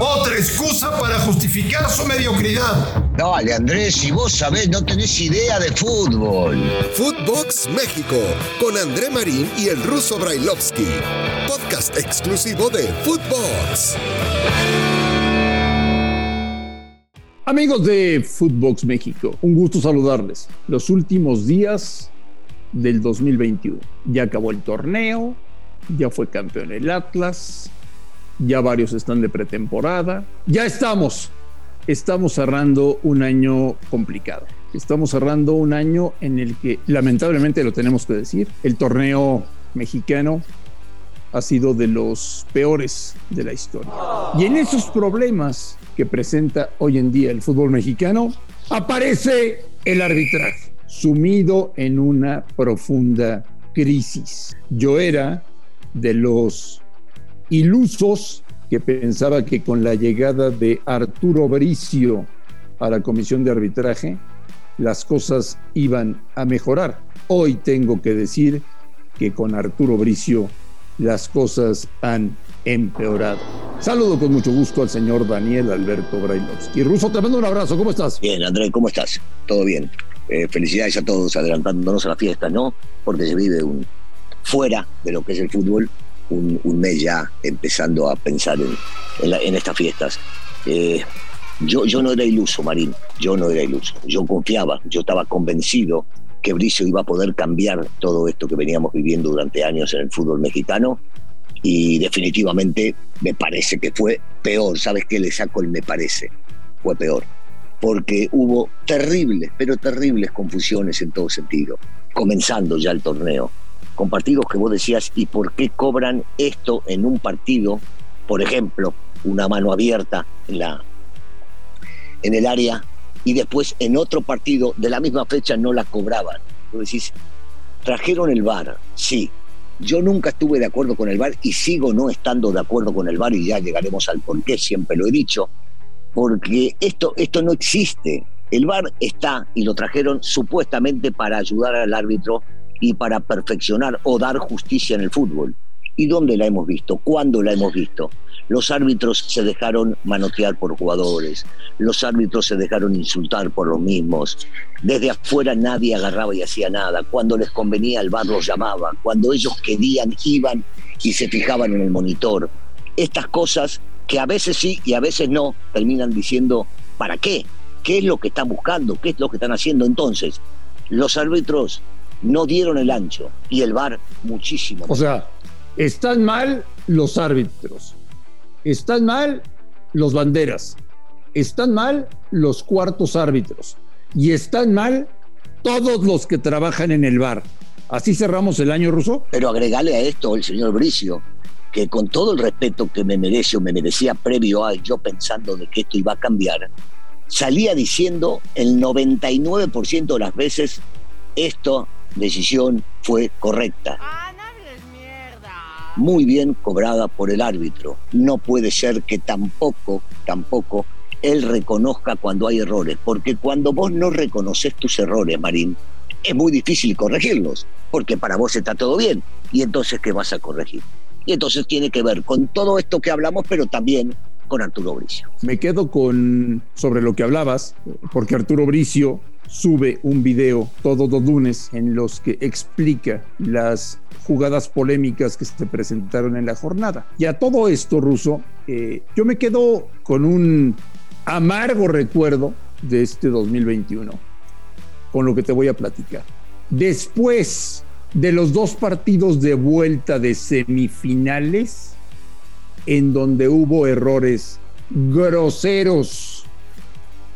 Otra excusa para justificar su mediocridad. Dale, Andrés, si vos sabés, no tenés idea de fútbol. Footbox México, con André Marín y el ruso Brailovsky. Podcast exclusivo de Footbox. Amigos de Footbox México, un gusto saludarles. Los últimos días del 2021. Ya acabó el torneo, ya fue campeón el Atlas, ya varios están de pretemporada, ya estamos, estamos cerrando un año complicado. Estamos cerrando un año en el que, lamentablemente lo tenemos que decir, el torneo mexicano ha sido de los peores de la historia. Y en esos problemas que presenta hoy en día el fútbol mexicano, aparece el arbitraje, sumido en una profunda crisis. Yo era de los ilusos que pensaba que con la llegada de Arturo Bricio a la comisión de arbitraje, las cosas iban a mejorar. Hoy tengo que decir que con Arturo Bricio las cosas han empeorado. Saludo con mucho gusto al señor Daniel Alberto Brailovsky. Ruso, te mando un abrazo, ¿cómo estás? Bien, André, ¿cómo estás? Todo bien. Eh, felicidades a todos adelantándonos a la fiesta, ¿no? Porque se vive un fuera de lo que es el fútbol, un, mes ya empezando a pensar en, en, estas fiestas. Eh, yo, yo no era iluso, Marín, yo no era iluso. Yo confiaba, yo estaba convencido que Bricio iba a poder cambiar todo esto que veníamos viviendo durante años en el fútbol mexicano y definitivamente me parece que fue peor. ¿Sabes qué le saco el me parece? Fue peor. Porque hubo terribles, pero terribles confusiones en todo sentido, comenzando ya el torneo con partidos que vos decías, ¿y por qué cobran esto en un partido? Por ejemplo, una mano abierta en, la, en el área y después en otro partido de la misma fecha no la cobraban. Vos decís, trajeron el VAR, sí. Yo nunca estuve de acuerdo con el VAR y sigo no estando de acuerdo con el VAR y ya llegaremos al por qué, siempre lo he dicho, porque esto, esto no existe. El VAR está y lo trajeron supuestamente para ayudar al árbitro y para perfeccionar o dar justicia en el fútbol. ¿Y dónde la hemos visto? ¿Cuándo la hemos visto? Los árbitros se dejaron manotear por jugadores, los árbitros se dejaron insultar por los mismos. Desde afuera nadie agarraba y hacía nada. Cuando les convenía el bar los llamaba, cuando ellos querían iban y se fijaban en el monitor. Estas cosas que a veces sí y a veces no terminan diciendo ¿para qué? ¿Qué es lo que están buscando? ¿Qué es lo que están haciendo entonces? Los árbitros no dieron el ancho y el VAR muchísimo. O sea, están mal los árbitros, están mal los banderas, están mal los cuartos árbitros y están mal todos los que trabajan en el VAR. Así cerramos el año ruso. Pero agregale a esto el señor Bricio, que con todo el respeto que me merece o me merecía previo a yo pensando de que esto iba a cambiar, salía diciendo el 99% de las veces esto decisión fue correcta. Muy bien cobrada por el árbitro. No puede ser que tampoco, tampoco él reconozca cuando hay errores, porque cuando vos no reconoces tus errores, Marín, es muy difícil corregirlos, porque para vos está todo bien. Y entonces, ¿qué vas a corregir? Y entonces tiene que ver con todo esto que hablamos, pero también con Arturo Bricio. Me quedo con sobre lo que hablabas, porque Arturo Bricio sube un video todos los lunes en los que explica las jugadas polémicas que se presentaron en la jornada. Y a todo esto, Ruso, eh, yo me quedo con un amargo recuerdo de este 2021, con lo que te voy a platicar. Después de los dos partidos de vuelta de semifinales, en donde hubo errores groseros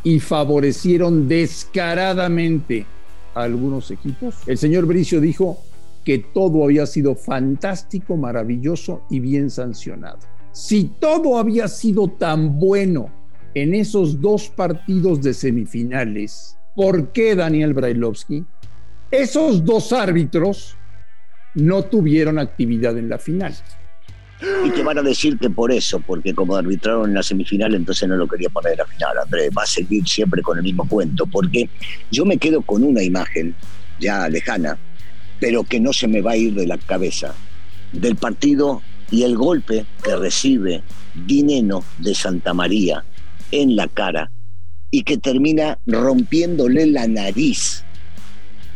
y favorecieron descaradamente a algunos equipos. El señor Bricio dijo que todo había sido fantástico, maravilloso y bien sancionado. Si todo había sido tan bueno en esos dos partidos de semifinales, ¿por qué Daniel Brailovsky? Esos dos árbitros no tuvieron actividad en la final. Y te van a decir que por eso, porque como arbitraron en la semifinal, entonces no lo quería poner en la final, Andrés. Va a seguir siempre con el mismo cuento, porque yo me quedo con una imagen ya lejana, pero que no se me va a ir de la cabeza, del partido Y el golpe que recibe Dineno de Santa María en la cara y que termina rompiéndole la nariz.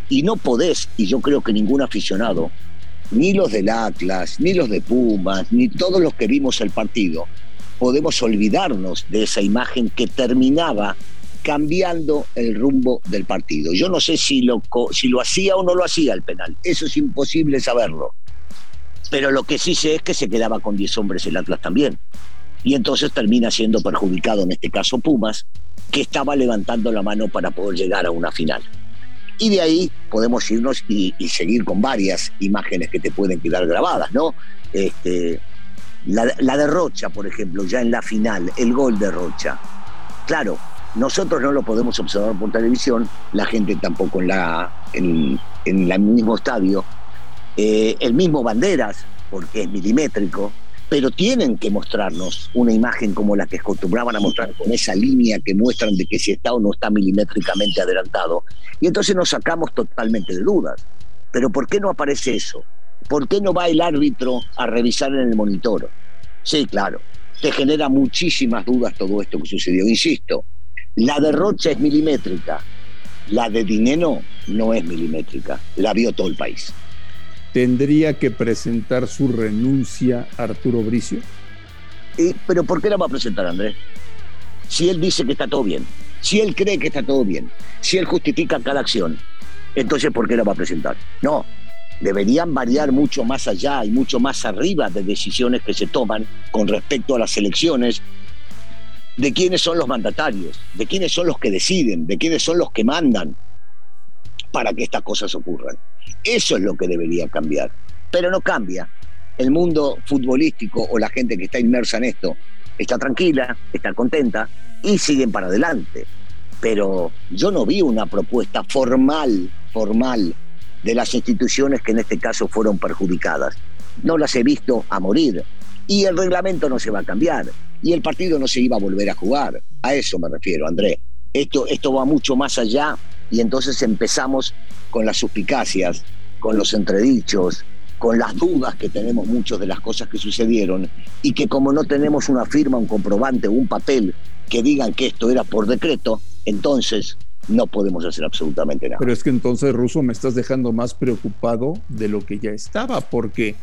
Y no podés, y yo creo que ningún aficionado, ni los del Atlas, ni los de Pumas, ni todos los que vimos el partido, podemos olvidarnos de esa imagen que terminaba cambiando el rumbo del partido. Yo no sé si lo, si lo hacía o no lo hacía el penal, eso es imposible saberlo. Pero lo que sí sé es que se quedaba con 10 hombres el Atlas también. Y entonces termina siendo perjudicado, en este caso Pumas, que estaba levantando la mano para poder llegar a una final. Y de ahí podemos irnos y, seguir con varias imágenes que te pueden quedar grabadas, ¿no? Este, la, la de Rocha, por ejemplo, ya en la final, el gol de Rocha. Claro, nosotros no lo podemos observar por televisión, la gente tampoco en, la, en, el mismo estadio. Eh, el mismo Banderas, porque es milimétrico, pero tienen que mostrarnos una imagen como la que acostumbraban a mostrar con esa línea que muestran de que si está o no está milimétricamente adelantado. Y entonces nos sacamos totalmente de dudas. Pero ¿por qué no aparece eso? ¿Por qué no va el árbitro a revisar en el monitor? Sí, claro, te genera muchísimas dudas todo esto que sucedió. Insisto, la de Rocha es milimétrica, la de Dineno no es milimétrica, la vio todo el país. ¿Tendría que presentar su renuncia Arturo Bricio? ¿Pero por qué la va a presentar Andrés? Si él dice que está todo bien, si él cree que está todo bien, si él justifica cada acción, entonces ¿por qué la va a presentar? No, deberían variar mucho más allá y mucho más arriba de decisiones que se toman con respecto a las elecciones de quiénes son los mandatarios, de quiénes son los que deciden, de quiénes son los que mandan para que estas cosas ocurran. Eso es lo que debería cambiar. Pero no cambia. El mundo futbolístico o la gente que está inmersa en esto está tranquila, está contenta y siguen para adelante. Pero yo no vi una propuesta formal, formal, de las instituciones que en este caso fueron perjudicadas. No las he visto a morir. Y el reglamento no se va a cambiar y el partido no se iba a volver a jugar. A eso me refiero, André. Esto, esto va mucho más allá y entonces empezamos con las suspicacias, con los entredichos, con las dudas que tenemos muchos de las cosas que sucedieron y que como no tenemos una firma, un comprobante un papel que digan que esto era por decreto, entonces no podemos hacer absolutamente nada. Pero es que entonces, Ruso, me estás dejando más preocupado de lo que ya estaba, porque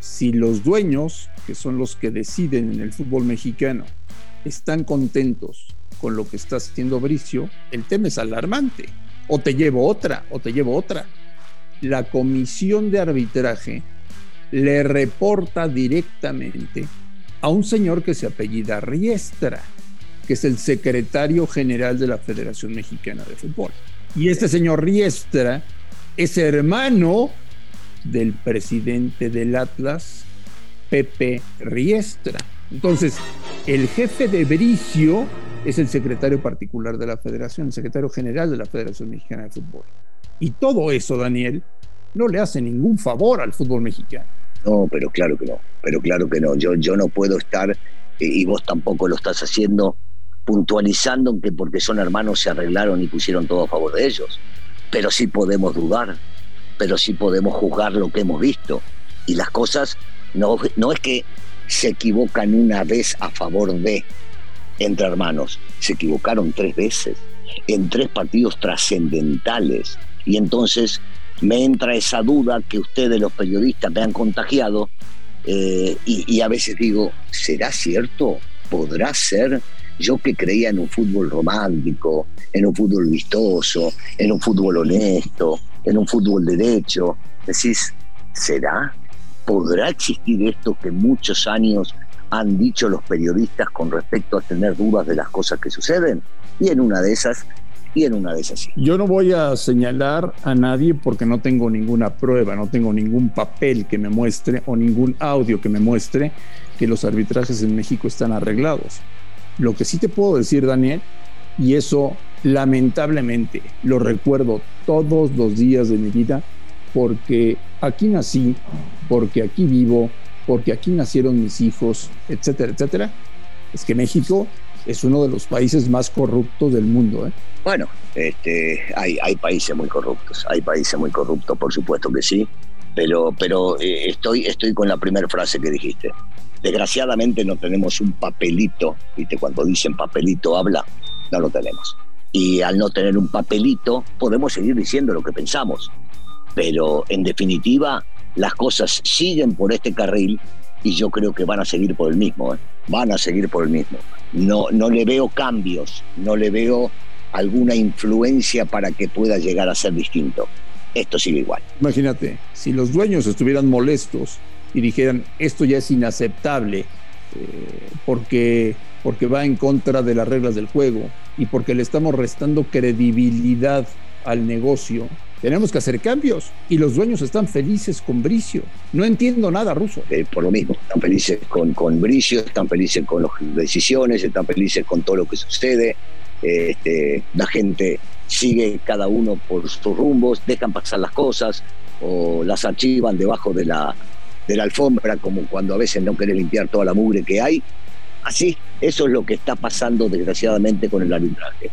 si los dueños, que son los que deciden en el fútbol mexicano, están contentos con lo que está haciendo Bricio, el tema es alarmante. O te llevo otra, o te llevo otra. La comisión de arbitraje le reporta directamente a un señor que se apellida Riestra, que es el secretario general de la Federación Mexicana de Fútbol. Y este señor Riestra es hermano del presidente del Atlas, Pepe Riestra. Entonces, el jefe de Bricio es el secretario particular de la federación, el secretario general de la Federación Mexicana de Fútbol. Y todo eso, Daniel, no le hace ningún favor al fútbol mexicano. No, pero claro que no, pero claro que no. Yo, yo no puedo estar, eh, y vos tampoco lo estás haciendo, puntualizando que porque son hermanos se arreglaron y pusieron todo a favor de ellos. Pero sí podemos dudar, pero sí podemos juzgar lo que hemos visto. Y las cosas no, no es que se equivocan una vez a favor de entre hermanos, se equivocaron tres veces en tres partidos trascendentales. Y entonces me entra esa duda que ustedes los periodistas me han contagiado eh, y, y a veces digo, ¿será cierto? ¿Podrá ser? Yo que creía en un fútbol romántico, en un fútbol vistoso, en un fútbol honesto, en un fútbol derecho. Decís, ¿será? ¿Podrá existir esto que muchos años han dicho los periodistas con respecto a tener dudas de las cosas que suceden? Y en una de esas, y en una de esas. Yo no voy a señalar a nadie porque no tengo ninguna prueba, no tengo ningún papel que me muestre o ningún audio que me muestre que los arbitrajes en México están arreglados. Lo que sí te puedo decir, Daniel, y eso lamentablemente lo recuerdo todos los días de mi vida porque aquí nací, porque aquí vivo, porque aquí nacieron mis hijos, etcétera, etcétera, es que México es uno de los países más corruptos del mundo. ¿eh? Bueno, este, hay, países muy corruptos, hay países muy corruptos, por supuesto que sí, Pero, pero eh, estoy, estoy con la primera frase que dijiste. Desgraciadamente no tenemos un papelito, ¿viste? Cuando dicen papelito habla, no lo tenemos. Y al no tener un papelito, podemos seguir diciendo lo que pensamos. Pero en definitiva, las cosas siguen por este carril y yo creo que van a seguir por el mismo. ¿eh? Van a seguir por el mismo. No, no le veo cambios, no le veo alguna influencia para que pueda llegar a ser distinto. Esto sigue igual. Imagínate, si los dueños estuvieran molestos y dijeran esto ya es inaceptable eh, porque, porque va en contra de las reglas del juego y porque le estamos restando credibilidad al negocio, tenemos que hacer cambios y los dueños están felices con Bricio. No entiendo nada, Ruso. Eh, por lo mismo, están felices con, con Bricio, están felices con las decisiones, están felices con todo lo que sucede. Este, la gente sigue cada uno por sus rumbos, dejan pasar las cosas o las archivan debajo de la, de la alfombra, como cuando a veces no quieren limpiar toda la mugre que hay. Así, eso es lo que está pasando desgraciadamente con el arbitraje.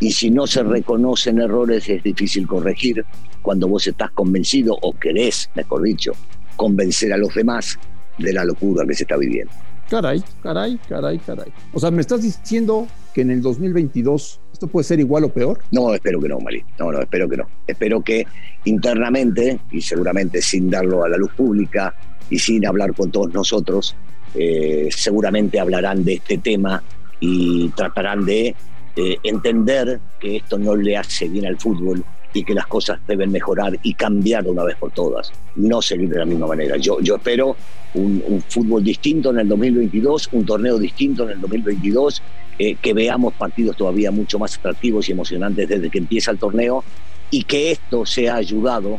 Y si no se reconocen errores es difícil corregir cuando vos estás convencido o querés, mejor dicho, convencer a los demás de la locura que se está viviendo. Caray, caray, caray, caray. O sea, ¿me estás diciendo que en el 2022 esto puede ser igual o peor? No, espero que no, Mali. No, no, espero que no. Espero que internamente, y seguramente sin darlo a la luz pública y sin hablar con todos nosotros, eh, seguramente hablarán de este tema y tratarán de eh, entender que esto no le hace bien al fútbol y que las cosas deben mejorar y cambiar de una vez por todas, no seguir de la misma manera. Yo, yo espero un, fútbol distinto en el 2022, un torneo distinto en el 2022, eh, que veamos partidos todavía mucho más atractivos y emocionantes desde que empieza el torneo y que esto sea ayudado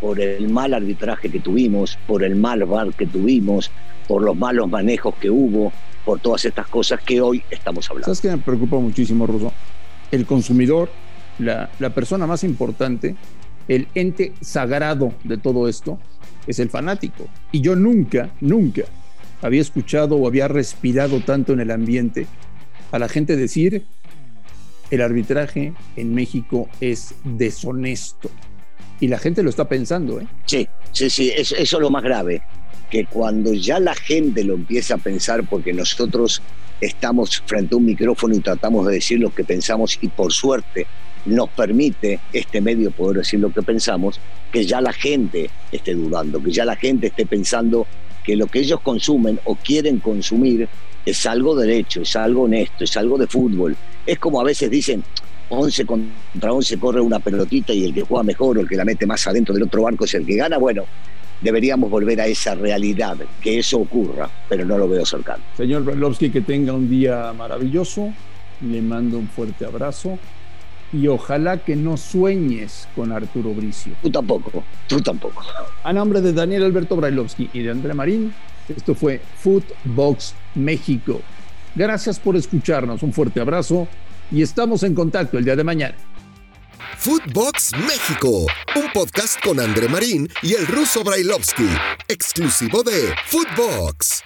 por el mal arbitraje que tuvimos, por el mal VAR que tuvimos, por los malos manejos que hubo, por todas estas cosas que hoy estamos hablando. ¿Sabes qué me preocupa muchísimo, Ruso? El consumidor, la, la persona más importante, el ente sagrado de todo esto, es el fanático. Y yo nunca, nunca había escuchado o había respirado tanto en el ambiente a la gente decir el arbitraje en México es deshonesto. Y la gente lo está pensando, ¿eh? Sí, sí, sí, eso, eso es lo más grave que cuando ya la gente lo empieza a pensar, porque nosotros estamos frente a un micrófono y tratamos de decir lo que pensamos y por suerte nos permite este medio poder decir lo que pensamos, que ya la gente esté dudando, que ya la gente esté pensando que lo que ellos consumen o quieren consumir es algo derecho, es algo honesto, es algo de fútbol. Es como a veces dicen, 11 contra 11 corre una pelotita y el que juega mejor o el que la mete más adentro del otro barco es el que gana. Bueno, deberíamos volver a esa realidad, que eso ocurra, pero no lo veo cercano. Señor Brailovsky, que tenga un día maravilloso, le mando un fuerte abrazo y ojalá que no sueñes con Arturo Bricio. Tú tampoco, tú tampoco. A nombre de Daniel Alberto Brailovsky y de André Marín, esto fue Footbox México. Gracias por escucharnos, un fuerte abrazo y estamos en contacto el día de mañana. Footbox México, un podcast con André Marín y el ruso Brailovsky, exclusivo de Footbox.